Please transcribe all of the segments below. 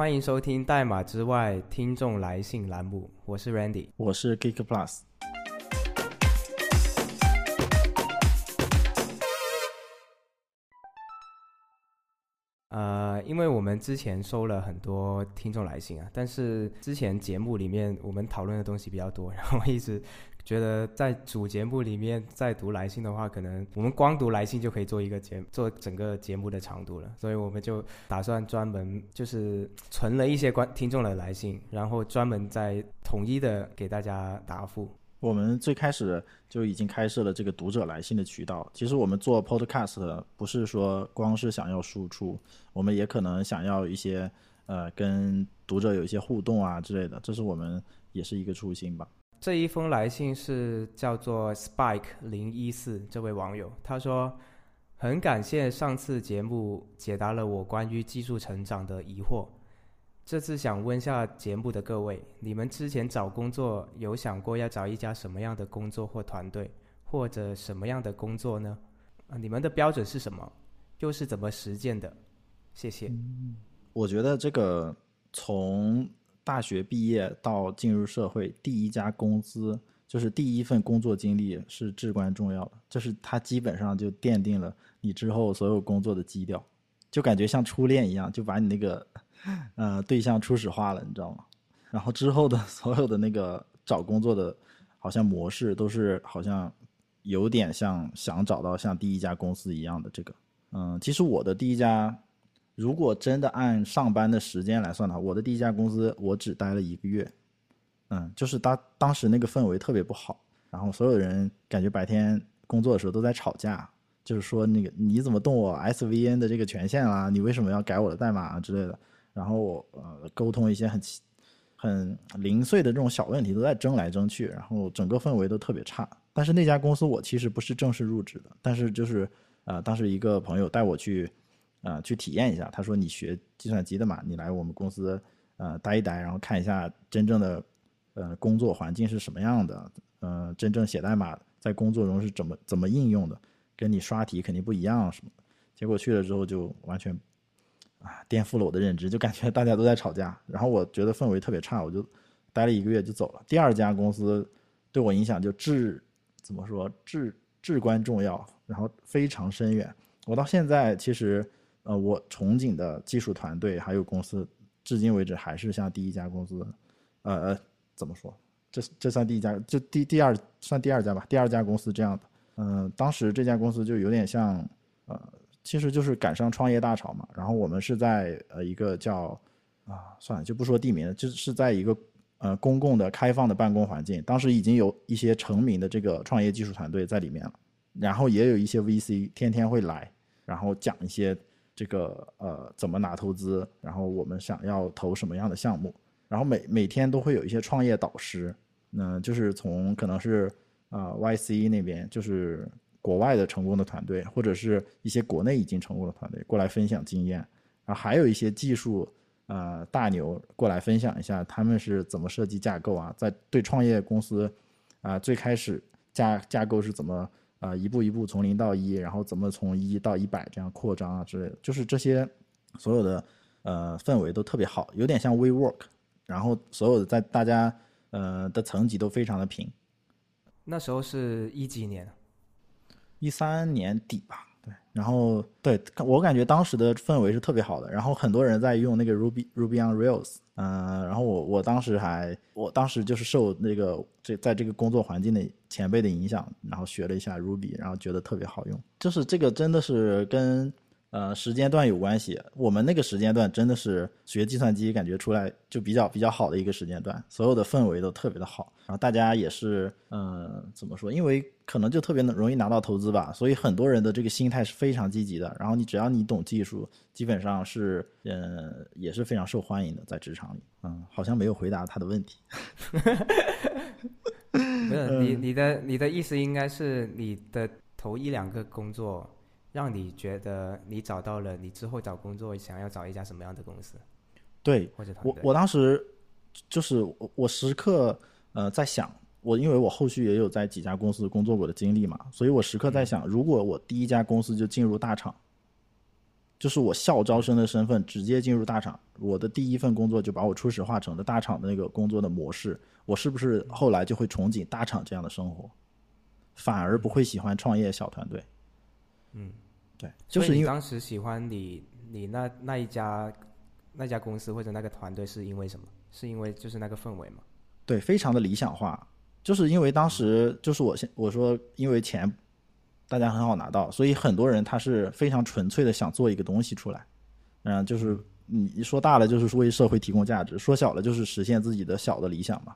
欢迎收听《代码之外》听众来信栏目，我是 Randy，我是 Geek Plus。呃，因为我们之前收了很多听众来信啊，但是之前节目里面我们讨论的东西比较多，然后一直觉得在主节目里面再读来信的话，可能我们光读来信就可以做一个节做整个节目的长度了，所以我们就打算专门就是存了一些观听众的来信，然后专门再统一的给大家答复。我们最开始就已经开设了这个读者来信的渠道。其实我们做 Podcast 不是说光是想要输出，我们也可能想要一些呃跟读者有一些互动啊之类的，这是我们也是一个初心吧。这一封来信是叫做 Spike 零一四这位网友，他说很感谢上次节目解答了我关于技术成长的疑惑。这次想问下节目的各位，你们之前找工作有想过要找一家什么样的工作或团队，或者什么样的工作呢？啊，你们的标准是什么？又是怎么实践的？谢谢。我觉得这个从大学毕业到进入社会，第一家公司就是第一份工作经历是至关重要的，就是它基本上就奠定了你之后所有工作的基调，就感觉像初恋一样，就把你那个。呃，对象初始化了，你知道吗？然后之后的 所有的那个找工作的，好像模式都是好像有点像想找到像第一家公司一样的这个。嗯，其实我的第一家，如果真的按上班的时间来算的话，我的第一家公司我只待了一个月。嗯，就是当当时那个氛围特别不好，然后所有人感觉白天工作的时候都在吵架，就是说那个你怎么动我 SVN 的这个权限啦？你为什么要改我的代码之类的？然后呃，沟通一些很很零碎的这种小问题，都在争来争去，然后整个氛围都特别差。但是那家公司我其实不是正式入职的，但是就是呃，当时一个朋友带我去呃去体验一下，他说你学计算机的嘛，你来我们公司呃待一待，然后看一下真正的呃工作环境是什么样的，呃，真正写代码在工作中是怎么怎么应用的，跟你刷题肯定不一样什么。结果去了之后就完全。啊，颠覆了我的认知，就感觉大家都在吵架，然后我觉得氛围特别差，我就待了一个月就走了。第二家公司对我影响就至怎么说至至关重要，然后非常深远。我到现在其实呃，我憧憬的技术团队还有公司，至今为止还是像第一家公司，呃，怎么说？这这算第一家，就第第二算第二家吧，第二家公司这样的。嗯，当时这家公司就有点像呃。其实就是赶上创业大潮嘛，然后我们是在呃一个叫啊算了就不说地名了，就是在一个呃公共的开放的办公环境，当时已经有一些成名的这个创业技术团队在里面了，然后也有一些 VC 天天会来，然后讲一些这个呃怎么拿投资，然后我们想要投什么样的项目，然后每每天都会有一些创业导师，那就是从可能是啊 YC 那边就是。国外的成功的团队，或者是一些国内已经成功的团队过来分享经验，然后还有一些技术呃大牛过来分享一下他们是怎么设计架构啊，在对创业公司啊最开始架架构是怎么啊一步一步从零到一，然后怎么从一到一百这样扩张啊之类的，就是这些所有的呃氛围都特别好，有点像 WeWork，然后所有的在大家呃的层级都非常的平。那时候是一几年？一三年底吧，对，然后对我感觉当时的氛围是特别好的，然后很多人在用那个 Ruby Ruby on Rails，嗯，然后我我当时还，我当时就是受那个这在这个工作环境的前辈的影响，然后学了一下 Ruby，然后觉得特别好用，就是这个真的是跟。呃，时间段有关系。我们那个时间段真的是学计算机，感觉出来就比较比较好的一个时间段，所有的氛围都特别的好。然后大家也是，呃，怎么说？因为可能就特别容易拿到投资吧，所以很多人的这个心态是非常积极的。然后你只要你懂技术，基本上是，呃，也是非常受欢迎的，在职场里。嗯，好像没有回答他的问题。不是你你的你的意思应该是你的头一两个工作。让你觉得你找到了你之后找工作想要找一家什么样的公司？对，或者我我当时就是我我时刻呃在想，我因为我后续也有在几家公司工作过的经历嘛，所以我时刻在想，如果我第一家公司就进入大厂，就是我校招生的身份直接进入大厂，我的第一份工作就把我初始化成了大厂的那个工作的模式，我是不是后来就会憧憬大厂这样的生活，反而不会喜欢创业小团队？嗯，对，就是因为当时喜欢你你那那一家那家公司或者那个团队是因为什么？是因为就是那个氛围吗？对，非常的理想化，就是因为当时就是我先我说因为钱。大家很好拿到，所以很多人他是非常纯粹的想做一个东西出来，嗯，就是你说大了就是为社会提供价值，说小了就是实现自己的小的理想嘛。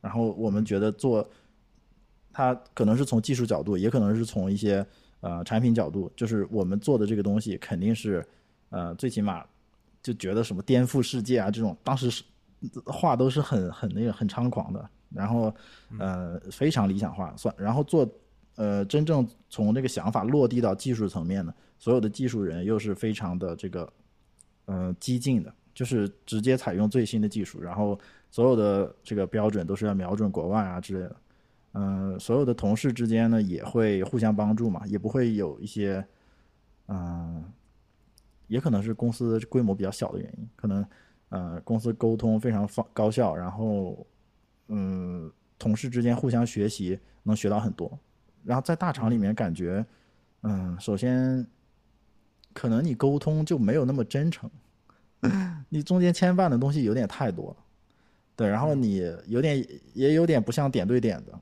然后我们觉得做，他可能是从技术角度，也可能是从一些呃产品角度，就是我们做的这个东西肯定是呃最起码就觉得什么颠覆世界啊这种，当时是话都是很很那个很猖狂的，然后呃非常理想化算，然后做。呃，真正从这个想法落地到技术层面呢，所有的技术人又是非常的这个，呃，激进的，就是直接采用最新的技术，然后所有的这个标准都是要瞄准国外啊之类的。嗯，所有的同事之间呢也会互相帮助嘛，也不会有一些，嗯，也可能是公司规模比较小的原因，可能呃公司沟通非常方高效，然后嗯，同事之间互相学习，能学到很多。然后在大厂里面感觉，嗯，首先，可能你沟通就没有那么真诚，你中间牵绊的东西有点太多了，对，然后你有点也有点不像点对点的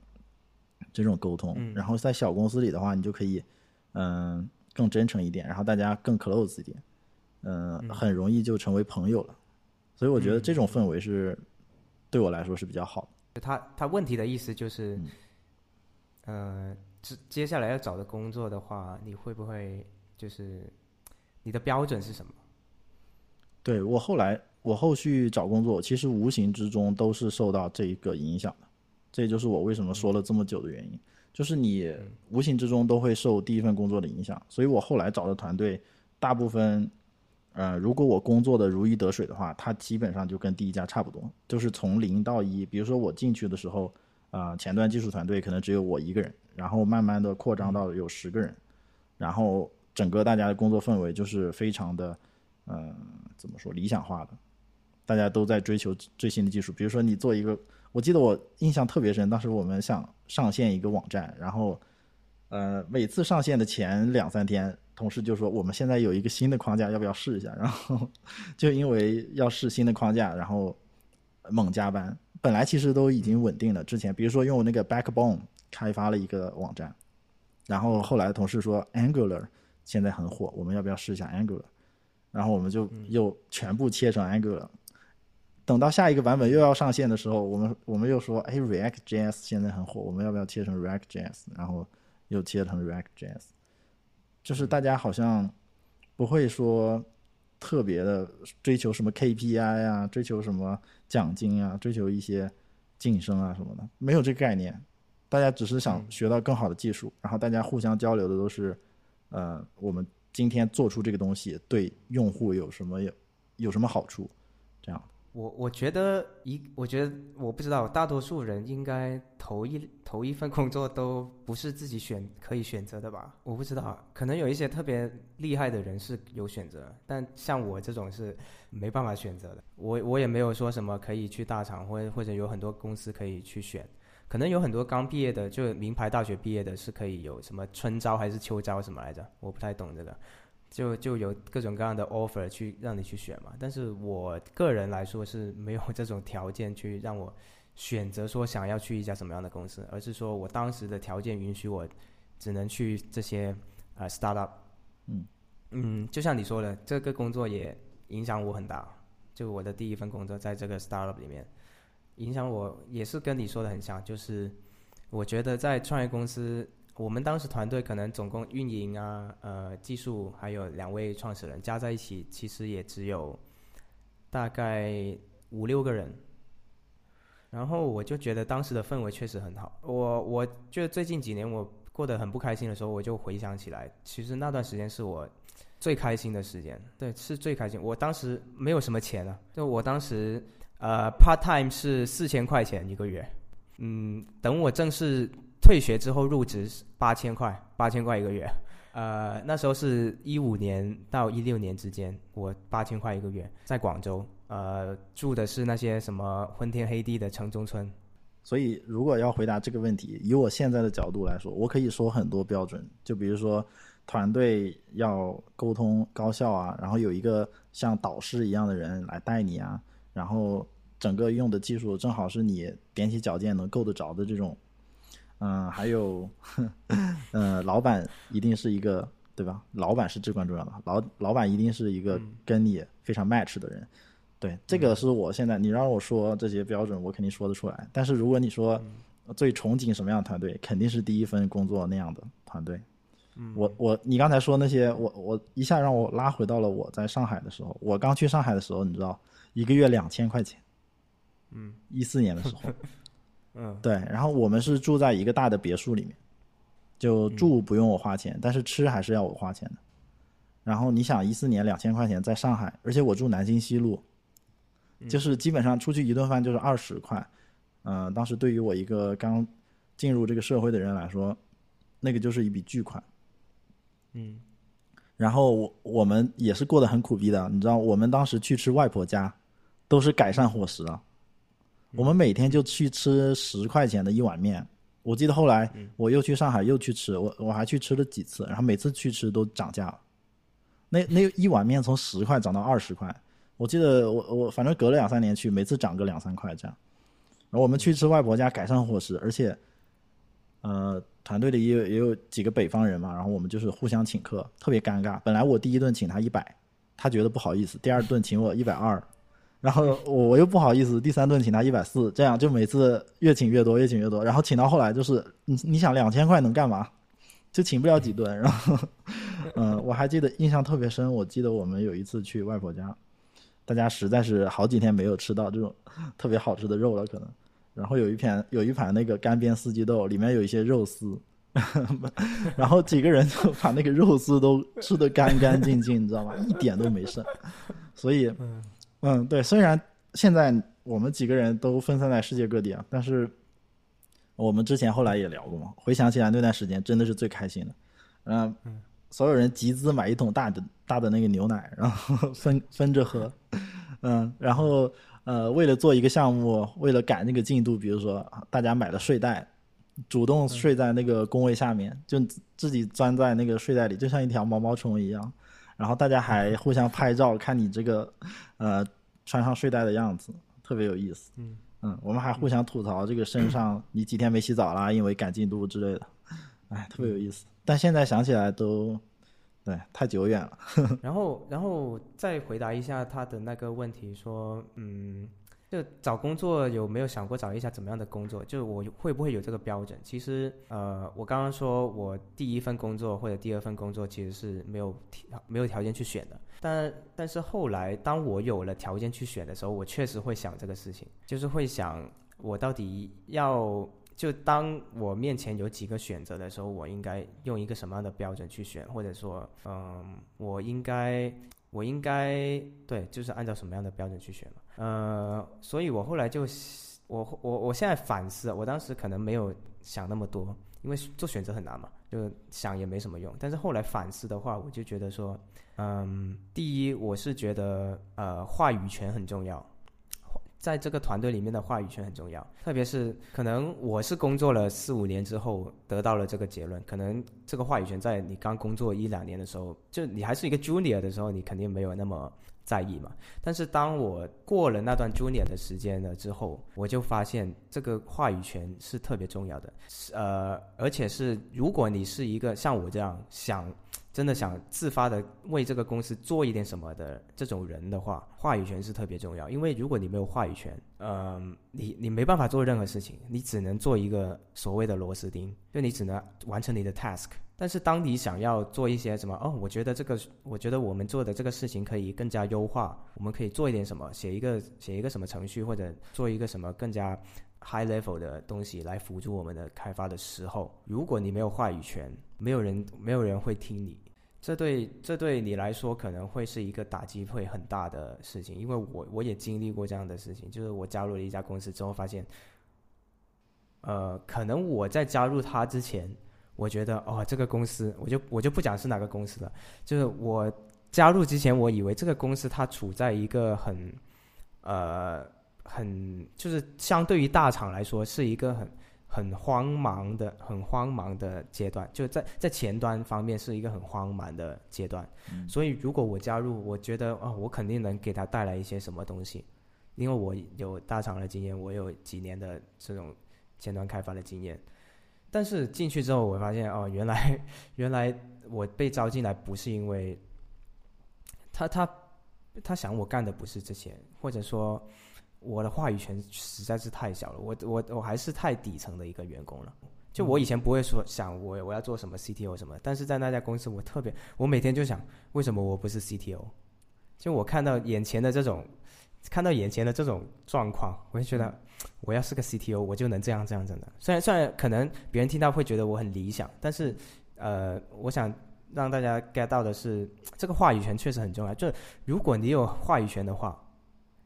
这种沟通。然后在小公司里的话，你就可以，嗯，更真诚一点，然后大家更 close 一点，嗯，很容易就成为朋友了。所以我觉得这种氛围是对我来说是比较好的。他他问题的意思就是，呃。接接下来要找的工作的话，你会不会就是你的标准是什么？对我后来我后续找工作，其实无形之中都是受到这一个影响的。这也就是我为什么说了这么久的原因，就是你无形之中都会受第一份工作的影响。所以我后来找的团队，大部分，呃，如果我工作的如鱼得水的话，它基本上就跟第一家差不多，就是从零到一。比如说我进去的时候，啊，前端技术团队可能只有我一个人。然后慢慢的扩张到有十个人，然后整个大家的工作氛围就是非常的，嗯，怎么说理想化的，大家都在追求最新的技术。比如说你做一个，我记得我印象特别深，当时我们想上线一个网站，然后，呃，每次上线的前两三天，同事就说我们现在有一个新的框架，要不要试一下？然后就因为要试新的框架，然后猛加班。本来其实都已经稳定了，之前比如说用那个 Backbone。开发了一个网站，然后后来同事说 Angular 现在很火，我们要不要试一下 Angular？然后我们就又全部切成 Angular。等到下一个版本又要上线的时候，我们我们又说，哎，React JS 现在很火，我们要不要切成 React JS？然后又切成 React JS。就是大家好像不会说特别的追求什么 KPI 啊，追求什么奖金啊，追求一些晋升啊什么的，没有这个概念。大家只是想学到更好的技术，然后大家互相交流的都是，呃，我们今天做出这个东西对用户有什么有有什么好处，这样。我我觉得一，我觉得我不知道，大多数人应该头一头一份工作都不是自己选可以选择的吧？我不知道，可能有一些特别厉害的人是有选择，但像我这种是没办法选择的。我我也没有说什么可以去大厂，或或者有很多公司可以去选。可能有很多刚毕业的，就名牌大学毕业的，是可以有什么春招还是秋招什么来着？我不太懂这个，就就有各种各样的 offer 去让你去选嘛。但是我个人来说是没有这种条件去让我选择说想要去一家什么样的公司，而是说我当时的条件允许我只能去这些啊 startup。嗯嗯，就像你说的，这个工作也影响我很大。就我的第一份工作在这个 startup 里面。影响我也是跟你说的很像，就是我觉得在创业公司，我们当时团队可能总共运营啊、呃技术还有两位创始人加在一起，其实也只有大概五六个人。然后我就觉得当时的氛围确实很好。我我觉得最近几年我过得很不开心的时候，我就回想起来，其实那段时间是我最开心的时间。对，是最开心。我当时没有什么钱啊，就我当时。呃，part time 是四千块钱一个月，嗯，等我正式退学之后入职八千块，八千块一个月，呃，那时候是一五年到一六年之间，我八千块一个月，在广州，呃，住的是那些什么昏天黑地的城中村。所以，如果要回答这个问题，以我现在的角度来说，我可以说很多标准，就比如说团队要沟通高效啊，然后有一个像导师一样的人来带你啊，然后整个用的技术正好是你踮起脚尖能够得着的这种，嗯，还有，呃，老板一定是一个对吧？老板是至关重要的，老老板一定是一个跟你非常 match 的人。对，这个是我现在你让我说这些标准，我肯定说得出来。但是如果你说最憧憬什么样的团队，肯定是第一份工作那样的团队。我我你刚才说那些，我我一下让我拉回到了我在上海的时候。我刚去上海的时候，你知道，一个月两千块钱。嗯，一四年的时候。嗯，对。然后我们是住在一个大的别墅里面，就住不用我花钱，但是吃还是要我花钱的。然后你想，一四年两千块钱在上海，而且我住南京西路。就是基本上出去一顿饭就是二十块，嗯，当时对于我一个刚进入这个社会的人来说，那个就是一笔巨款，嗯，然后我我们也是过得很苦逼的，你知道，我们当时去吃外婆家，都是改善伙食啊，我们每天就去吃十块钱的一碗面，我记得后来我又去上海又去吃，我我还去吃了几次，然后每次去吃都涨价了，那那一碗面从十块涨到二十块。我记得我我反正隔了两三年去，每次涨个两三块这样。然后我们去吃外婆家改善伙食，而且，呃，团队里也有也有几个北方人嘛，然后我们就是互相请客，特别尴尬。本来我第一顿请他一百，他觉得不好意思；第二顿请我一百二，然后我又不好意思；第三顿请他一百四，这样就每次越请越多，越请越多。然后请到后来就是你你想两千块能干嘛？就请不了几顿。然后，嗯，我还记得印象特别深，我记得我们有一次去外婆家。大家实在是好几天没有吃到这种特别好吃的肉了，可能。然后有一盘有一盘那个干煸四季豆，里面有一些肉丝，然后几个人就把那个肉丝都吃的干干净净，你知道吗？一点都没剩。所以，嗯，对，虽然现在我们几个人都分散在世界各地啊，但是我们之前后来也聊过嘛。回想起来那段时间真的是最开心的，嗯。所有人集资买一桶大的大的那个牛奶，然后分分着喝，嗯，然后呃，为了做一个项目，为了赶那个进度，比如说大家买了睡袋，主动睡在那个工位下面，就自己钻在那个睡袋里，就像一条毛毛虫一样，然后大家还互相拍照，看你这个呃穿上睡袋的样子，特别有意思。嗯嗯，我们还互相吐槽这个身上你几天没洗澡啦，因为赶进度之类的，哎，特别有意思。但现在想起来都，对，太久远了。然后，然后再回答一下他的那个问题，说，嗯，就找工作有没有想过找一下怎么样的工作？就我会不会有这个标准？其实，呃，我刚刚说我第一份工作或者第二份工作其实是没有条没有条件去选的。但但是后来，当我有了条件去选的时候，我确实会想这个事情，就是会想我到底要。就当我面前有几个选择的时候，我应该用一个什么样的标准去选？或者说，嗯，我应该，我应该对，就是按照什么样的标准去选嘛？呃，所以我后来就，我我我现在反思，我当时可能没有想那么多，因为做选择很难嘛，就想也没什么用。但是后来反思的话，我就觉得说，嗯，第一，我是觉得呃，话语权很重要。在这个团队里面的话语权很重要，特别是可能我是工作了四五年之后得到了这个结论，可能这个话语权在你刚工作一两年的时候，就你还是一个 junior 的时候，你肯定没有那么在意嘛。但是当我过了那段 junior 的时间了之后，我就发现这个话语权是特别重要的，呃，而且是如果你是一个像我这样想。真的想自发的为这个公司做一点什么的这种人的话，话语权是特别重要。因为如果你没有话语权，嗯，你你没办法做任何事情，你只能做一个所谓的螺丝钉，就你只能完成你的 task。但是当你想要做一些什么，哦，我觉得这个，我觉得我们做的这个事情可以更加优化，我们可以做一点什么，写一个写一个什么程序，或者做一个什么更加 high level 的东西来辅助我们的开发的时候，如果你没有话语权，没有人没有人会听你。这对这对你来说可能会是一个打击会很大的事情，因为我我也经历过这样的事情，就是我加入了一家公司之后发现，呃，可能我在加入他之前，我觉得哦，这个公司，我就我就不讲是哪个公司了，就是我加入之前，我以为这个公司它处在一个很呃很就是相对于大厂来说是一个很很慌忙的很慌忙的阶段，就在在前端方面是一个很慌忙的阶段。所以如果我加入，我觉得哦，我肯定能给他带来一些什么东西，因为我有大厂的经验，我有几年的这种前端开发的经验。但是进去之后，我发现哦，原来 原来我被招进来不是因为他他他想我干的不是这些，或者说我的话语权实在是太小了，我我我还是太底层的一个员工了。就我以前不会说想我我要做什么 CTO 什么，但是在那家公司我特别，我每天就想为什么我不是 CTO？就我看到眼前的这种看到眼前的这种状况，我就觉得。我要是个 CTO，我就能这样这样这样的。虽然虽然可能别人听到会觉得我很理想，但是呃，我想让大家 get 到的是，这个话语权确实很重要。就如果你有话语权的话，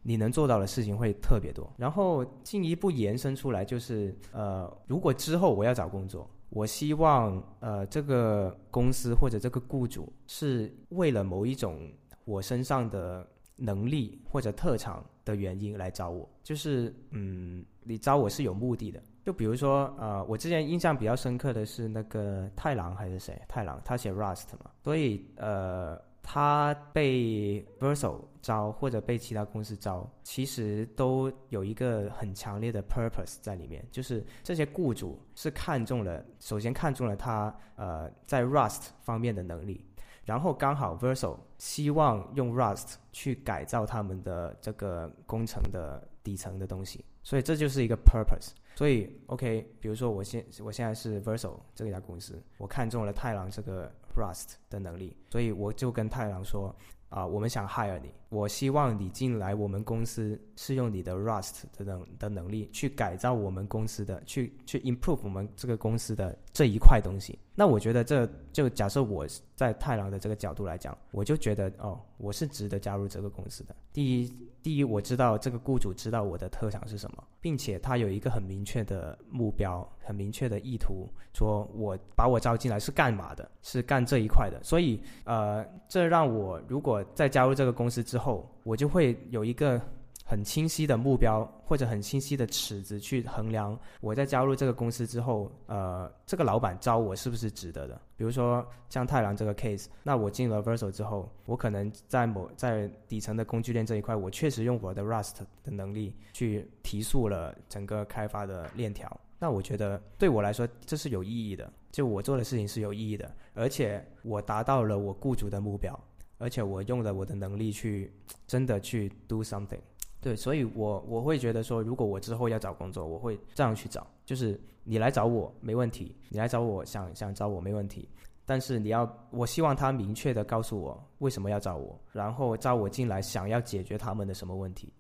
你能做到的事情会特别多。然后进一步延伸出来，就是呃，如果之后我要找工作，我希望呃这个公司或者这个雇主是为了某一种我身上的能力或者特长。的原因来找我，就是嗯，你招我是有目的的。就比如说，呃，我之前印象比较深刻的是那个太郎还是谁？太郎他写 Rust 嘛，所以呃，他被 Verso 招或者被其他公司招，其实都有一个很强烈的 purpose 在里面，就是这些雇主是看中了，首先看中了他呃在 Rust 方面的能力。然后刚好 Verso 希望用 Rust 去改造他们的这个工程的底层的东西，所以这就是一个 purpose。所以 OK，比如说我现我现在是 Verso 这家公司，我看中了太郎这个 Rust 的能力，所以我就跟太郎说。啊，我们想 hire 你，我希望你进来我们公司，是用你的 Rust 的能的能力去改造我们公司的，去去 improve 我们这个公司的这一块东西。那我觉得这就假设我在太郎的这个角度来讲，我就觉得哦，我是值得加入这个公司的。第一，第一我知道这个雇主知道我的特长是什么，并且他有一个很明确的目标，很明确的意图，说我把我招进来是干嘛的，是干这一块的。所以呃，这让我如果在加入这个公司之后，我就会有一个很清晰的目标或者很清晰的尺子去衡量我在加入这个公司之后，呃，这个老板招我是不是值得的？比如说像太郎这个 case，那我进了 Verso 之后，我可能在某在底层的工具链这一块，我确实用我的 Rust 的能力去提速了整个开发的链条。那我觉得对我来说这是有意义的，就我做的事情是有意义的，而且我达到了我雇主的目标。而且我用了我的能力去真的去 do something，对，所以我我会觉得说，如果我之后要找工作，我会这样去找，就是你来找我没问题，你来找我想想找我没问题，但是你要，我希望他明确的告诉我为什么要找我，然后招我进来想要解决他们的什么问题。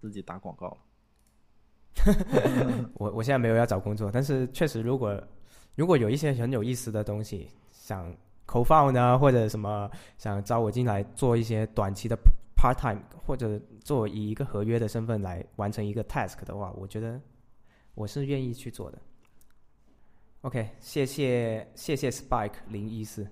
自己打广告了。我我现在没有要找工作，但是确实，如果如果有一些很有意思的东西想。口放呢，或者什么想招我进来做一些短期的 part time，或者做以一个合约的身份来完成一个 task 的话，我觉得我是愿意去做的。OK，谢谢谢谢 Spike 零一四。